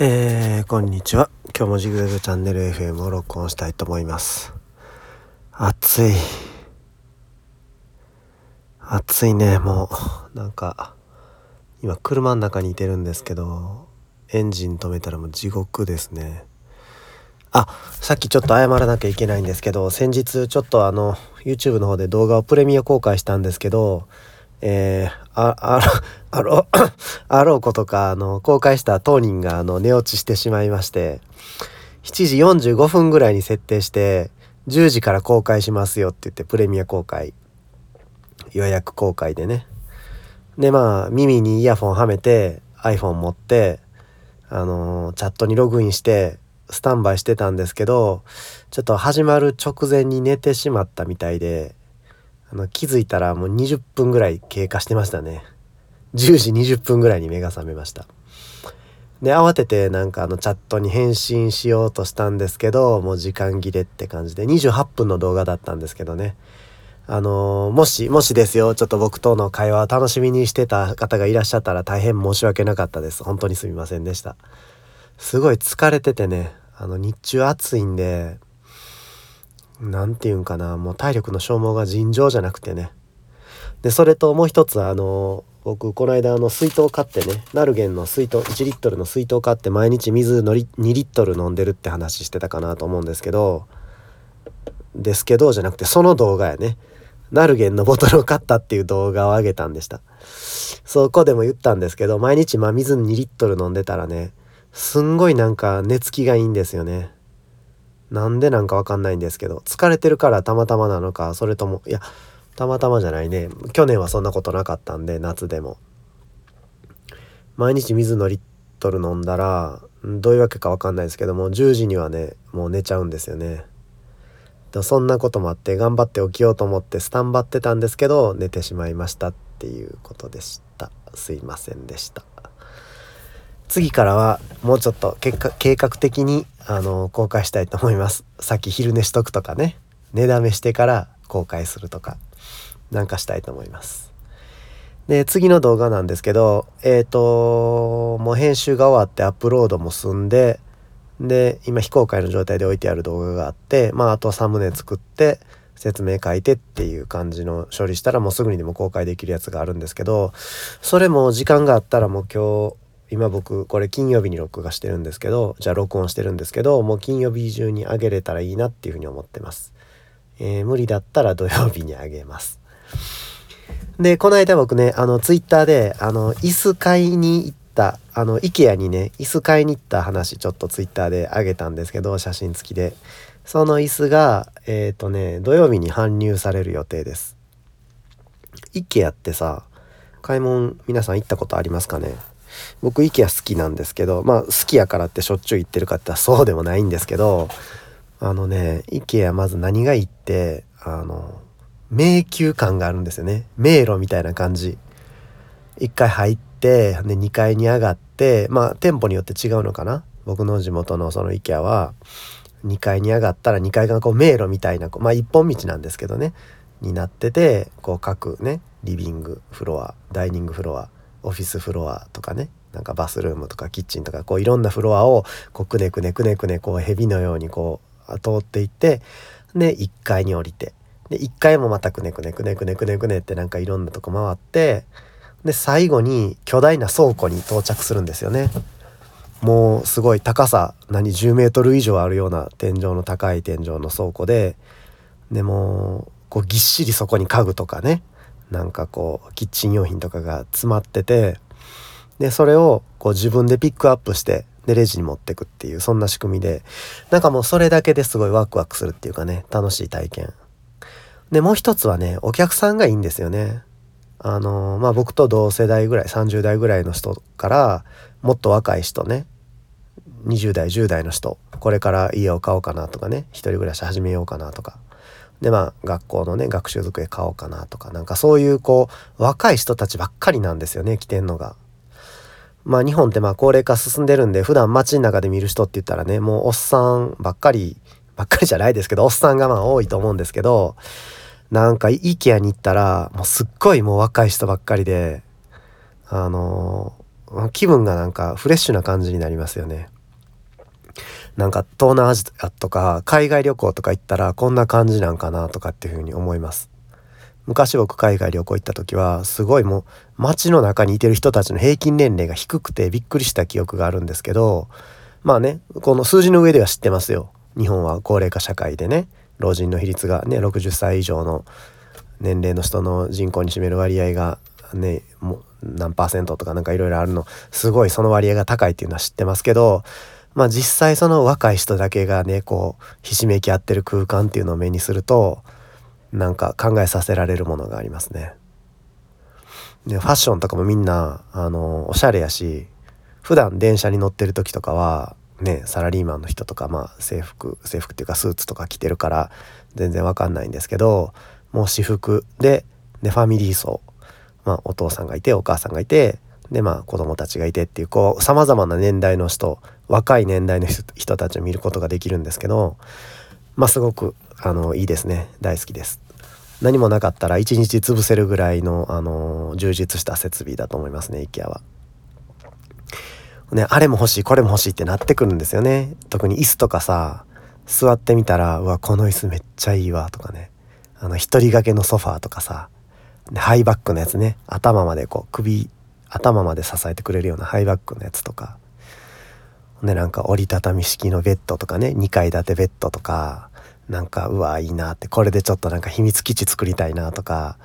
えー、こんにちは。今日もジグザグチャンネル FM を録音したいと思います。暑い。暑いね、もう。なんか、今車の中にいてるんですけど、エンジン止めたらもう地獄ですね。あ、さっきちょっと謝らなきゃいけないんですけど、先日ちょっとあの、YouTube の方で動画をプレミア公開したんですけど、えー、あ、あろ、あろ、あろうことか、あの、公開した当人が、あの、寝落ちしてしまいまして、7時45分ぐらいに設定して、10時から公開しますよって言って、プレミア公開、予約公開でね。で、まあ、耳にイヤフォンはめて、iPhone 持って、あの、チャットにログインして、スタンバイしてたんですけど、ちょっと始まる直前に寝てしまったみたいで、あの気づいたらもう20分ぐらい経過してましたね。10時20分ぐらいに目が覚めました。で慌ててなんかあのチャットに返信しようとしたんですけどもう時間切れって感じで28分の動画だったんですけどね。あのー、もしもしですよちょっと僕との会話を楽しみにしてた方がいらっしゃったら大変申し訳なかったです。本当にすみませんでした。すごい疲れててねあの日中暑いんで何て言うんかなもう体力の消耗が尋常じゃなくてね。でそれともう一つあの僕この間あの水筒買ってねナルゲンの水筒1リットルの水筒買って毎日水のり2リットル飲んでるって話してたかなと思うんですけどですけどじゃなくてその動画やねナルゲンのボトルを買ったっていう動画を上げたんでした。そこでも言ったんですけど毎日まあ水2リットル飲んでたらねすんごいなんか寝つきがいいんですよね。なんでなんかわかんないんですけど疲れてるからたまたまなのかそれともいやたまたまじゃないね。去年はそんなことなかったんで夏でも。毎日水のリットル飲んだらどういうわけかわかんないですけども10時にはねもう寝ちゃうんですよね。そんなこともあって頑張って起きようと思ってスタンバってたんですけど寝てしまいましたっていうことでした。すいませんでした。次からはもうちょっと計画的にあの公開したいと思います。さっき昼寝しとくとかね。寝だめしてから公開するとか。なんかしたいと思います。で次の動画なんですけどえっ、ー、ともう編集が終わってアップロードも済んでで今非公開の状態で置いてある動画があってまああとサムネ作って説明書いてっていう感じの処理したらもうすぐにでも公開できるやつがあるんですけどそれも時間があったらもう今日今僕これ金曜日に録画してるんですけどじゃあ録音してるんですけどもう金曜日中にあげれたらいいなっていうふうに思ってます、えー、無理だったら土曜日にあげます。でこの間僕ねあのツイッターであの椅子買いに行ったあの IKEA にね椅子買いに行った話ちょっとツイッターであげたんですけど写真付きで。その椅子がえっ、ー、とね土曜日に搬入される予定です。IKEA ってさ買い物皆さん行ったことありますかね？僕 IKEA 好きなんですけどまあ好きやからってしょっちゅう行ってるかってそうでもないんですけどあのね IKEA まず何がいいってあの迷宮感があるんですよね。迷路みたいな感じ。1回入ってで2階に上がってまあ店舗によって違うのかな。僕の地元のその IKEA は。2階に上がったら2階がこう迷路みたいなまあ一本道なんですけどね。になっててこう各ねリビングフロアダイニングフロアオフィスフロアとかねなんかバスルームとかキッチンとかこういろんなフロアをこうくねくねくねくねこう蛇のようにこう通っていってで1階に降りてで1階もまたくねくねくねくねくねくねってなんかいろんなとこ回ってで最後に巨大な倉庫に到着するんですよね。もうすごい高さ何10メートル以上あるような天井の高い天井の倉庫ででもこうぎっしりそこに家具とかねなんかこうキッチン用品とかが詰まっててでそれをこう自分でピックアップしてでレジに持ってくっていうそんな仕組みでなんかもうそれだけですごいワクワクするっていうかね楽しい体験。でもう一つはねお客さんがいいんですよね。あのまあ僕と同世代ぐらい30代ぐらいの人からもっと若い人ね20代10代の人これから家を買おうかなとかね一人暮らし始めようかなとか。でまあ学校のね学習机買おうかなとかなんかそういうこう若い人たちばっかりなんですよね来てんのが。まあ日本ってまあ高齢化進んでるんで普段街の中で見る人って言ったらねもうおっさんばっかりばっかりじゃないですけどおっさんがまあ多いと思うんですけどなんか IKEA に行ったらもうすっごいもう若い人ばっかりであの気分がなんかフレッシュな感じになりますよね。なんか東南アジアとか海外旅行とか行ったらこんな感じなんかなとかっていうふうに思います。昔僕海外旅行行った時はすごいもう街の中にいてる人たちの平均年齢が低くてびっくりした記憶があるんですけどまあねこの数字の上では知ってますよ。日本は高齢化社会でね老人の比率がね60歳以上の年齢の人の人口に占める割合がねもう何パーセントとかなんかいろいろあるのすごいその割合が高いっていうのは知ってますけどまあ実際その若い人だけがねこうひしめき合ってる空間っていうのを目にするとなんか考えさせられるものがありますね。でファッションとかもみんなあのおしゃれやし普段電車に乗ってる時とかはねサラリーマンの人とかまあ制服制服っていうかスーツとか着てるから全然わかんないんですけどもう私服ででファミリー層、まあ、お父さんがいてお母さんがいてでまあ子供たちがいてっていうこうさまざまな年代の人若い年代の人たちを見ることができるんですけどまあすごくあのいいですね。大好きです。何もなかったら一日潰せるぐらいの、あの充実した設備だと思いますね IKEA は。ね、あれも欲しいこれも欲しいってなってくるんですよね。特に椅子とかさ座ってみたらうわこの椅子めっちゃいいわとかね。あの一人掛けのソファーとかさ。ハイバックのやつね。頭までこう首頭まで支えてくれるようなハイバックのやつとか。でなんか折りたたみ式のベッドとかね2階建てベッドとかなんかうわいいなってこれでちょっとなんか秘密基地作りたいなとか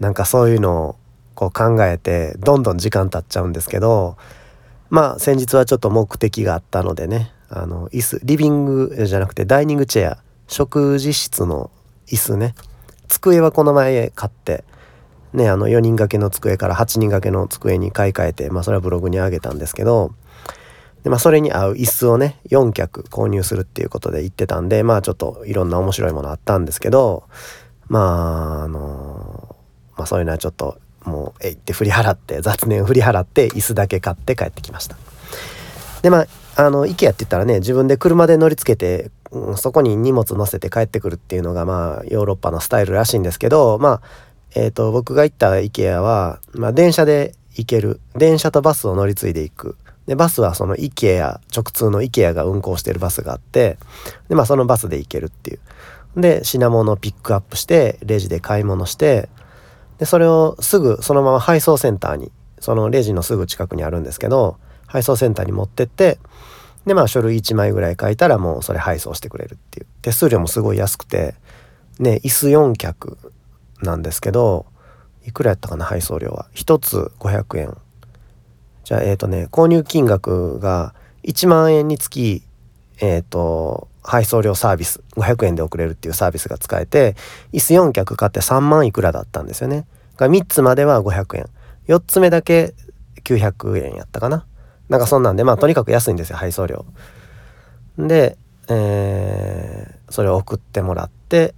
なんかそういうのをこう考えてどんどん時間経っちゃうんですけどまあ先日はちょっと目的があったのでねあの椅子リビングじゃなくてダイニングチェア食事室の椅子ね。机はこの前買ってねあの4人掛けの机から8人掛けの机に買い替えてまあそれはブログにあげたんですけどで、まあ、それに合う椅子をね4脚購入するっていうことで言ってたんでまあちょっといろんな面白いものあったんですけどまああのまあそういうのはちょっともうえいって振り払って雑念振り払って椅子だけ買って帰ってきました。でまああの IKEA って言ったらね自分で車で乗りつけて、うん、そこに荷物乗せて帰ってくるっていうのがまあヨーロッパのスタイルらしいんですけどまあえーと、僕が行った IKEA は、まあ、電車で行ける。電車とバスを乗り継いでいく。でバスはその IKEA 直通の IKEA が運行してるバスがあってで、まあ、そのバスで行けるっていう。で品物をピックアップしてレジで買い物してでそれをすぐそのまま配送センターにそのレジのすぐ近くにあるんですけど配送センターに持ってってでまあ書類1枚ぐらい書いたらもうそれ配送してくれるっていう。手数料もすごい安くてね椅子4脚なんですけどいくらやったかな配送料は1つ500円じゃあえっ、ー、とね購入金額が1万円につきえっ、ー、と配送料サービス500円で送れるっていうサービスが使えて椅子4脚買って3万いくらだったんですよね。が3つまでは500円4つ目だけ900円やったかななんかそんなんでまあとにかく安いんですよ配送料。で、えー、それを送ってもらって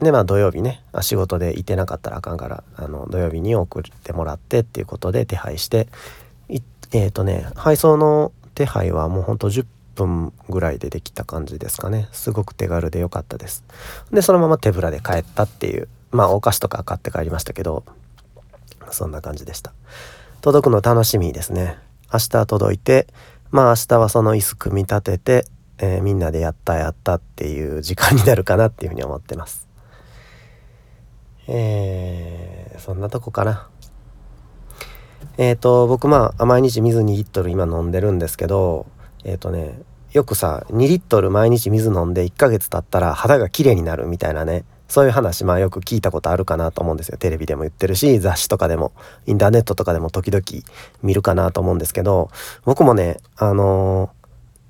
でまあ土曜日ね仕事でいてなかったらあかんからあの土曜日に送ってもらってっていうことで手配してえっ、ー、とね配送の手配はもうほんと10分ぐらいでできた感じですかね。すごく手軽で良かったです。でそのまま手ぶらで帰ったっていうまあお菓子とか買って帰りましたけどそんな感じでした。届くの楽しみですね。明日届いてまあ明日はその椅子組み立てて、えー、みんなでやったやったっていう時間になるかなっていうふうに思ってます。えー、そんなとこかな。えっ、ー、と僕まあ毎日水2リットル今飲んでるんですけどえっ、ー、とねよくさ2リットル毎日水飲んで1ヶ月経ったら肌が綺麗になるみたいなねそういう話まあよく聞いたことあるかなと思うんですよ。テレビでも言ってるし雑誌とかでもインターネットとかでも時々見るかなと思うんですけど僕もねあの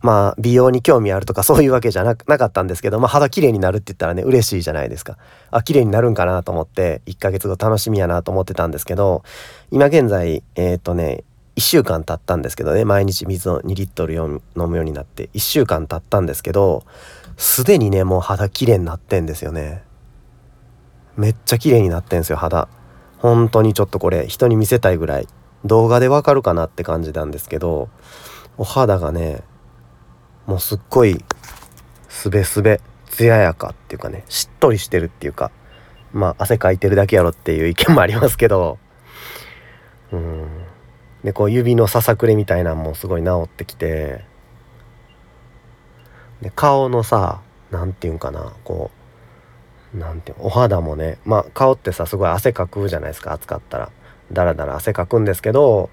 まあ美容に興味あるとか そういうわけじゃななかったんですけど、まあ、肌綺麗になるって言ったらね嬉しいじゃないですか。あ綺麗になるんかなと思って1ヶ月後楽しみやなと思ってたんですけど今現在えっ、とね1週間経ったんですけどね毎日水を2リットル飲むようになって1週間経ったんですけどすでにねもう肌綺麗になってんですよね。めっちゃ綺麗になってんですよ肌。本当にちょっとこれ人に見せたいぐらい。動画でわかるかなって感じなんですけどお肌がねもうすっごいすべすべ艶やかっていうかねしっとりしてるっていうかまあ汗かいてるだけやろっていう意見もありますけど。うん。でこう指のささくれみたいなんもすごい治ってきて。で顔のさ何て言うんかなこうなんていうお肌もねまあ顔ってさすごい汗かくじゃないですか暑かったら。だらだら汗かくんですけど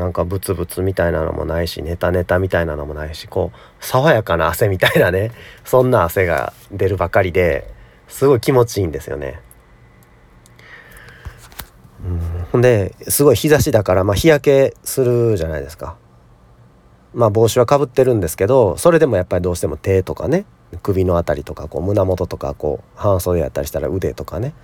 なんかブツブツみたいなのもないしネタネタみたいなのもないしこう爽やかな汗みたいなね そんな汗が出るばかりですごい気持ちいいんですよね。ほんですごい日差しだから、まあ、日焼けするじゃないですか。まあ帽子はかぶってるんですけどそれでもやっぱりどうしても手とかね首の辺りとかこう胸元とかこう半袖やったりしたら腕とかね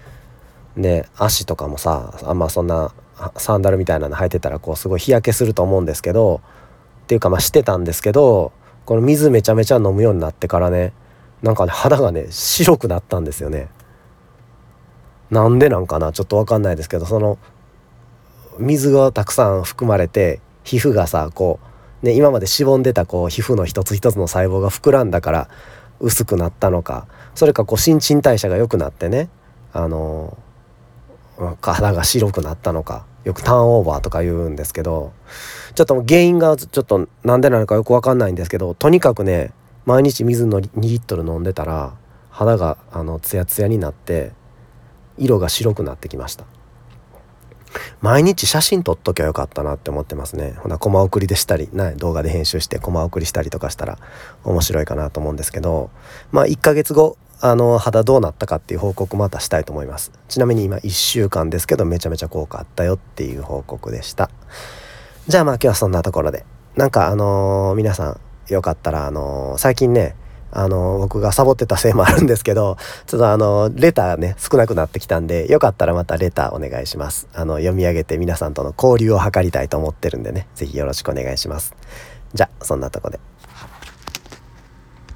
で足とかもさあんまそんなサンダルみたいなの履いてたらこうすごい日焼けすると思うんですけどっていうかまあしてたんですけどこの水めちゃめちゃ飲むようになってからねなんかね肌がね白くなったんですよね。なんでなんかなちょっと分かんないですけどその水がたくさん含まれて皮膚がさこう、ね、今までしぼんでたこう皮膚の一つ一つの細胞が膨らんだから薄くなったのかそれかこう新陳代謝が良くなってねあの肌が白くなったのかよくターンオーバーとか言うんですけどちょっと原因がちょっと何でなのかよく分かんないんですけどとにかくね毎日水の2リットル飲んでたら肌があのツヤツヤになって色が白くなってきました。毎日写真撮っときゃよかったなって思ってますね。ほなコマ送りでしたりな動画で編集してコマ送りしたりとかしたら面白いかなと思うんですけどまあ1ヶ月後あの肌どうなったかっていう報告またしたいと思います。ちなみに今1週間ですけどめちゃめちゃ効果あったよっていう報告でした。じゃあまあ今日はそんなところで。なんかあのー、皆さんよかったらあのー、最近ねあの僕がサボってたせいもあるんですけどちょっとあのレターね少なくなってきたんでよかったらまたレターお願いします。あの読み上げて皆さんとの交流を図りたいと思ってるんでね是非よろしくお願いします。じゃあそんなとこで。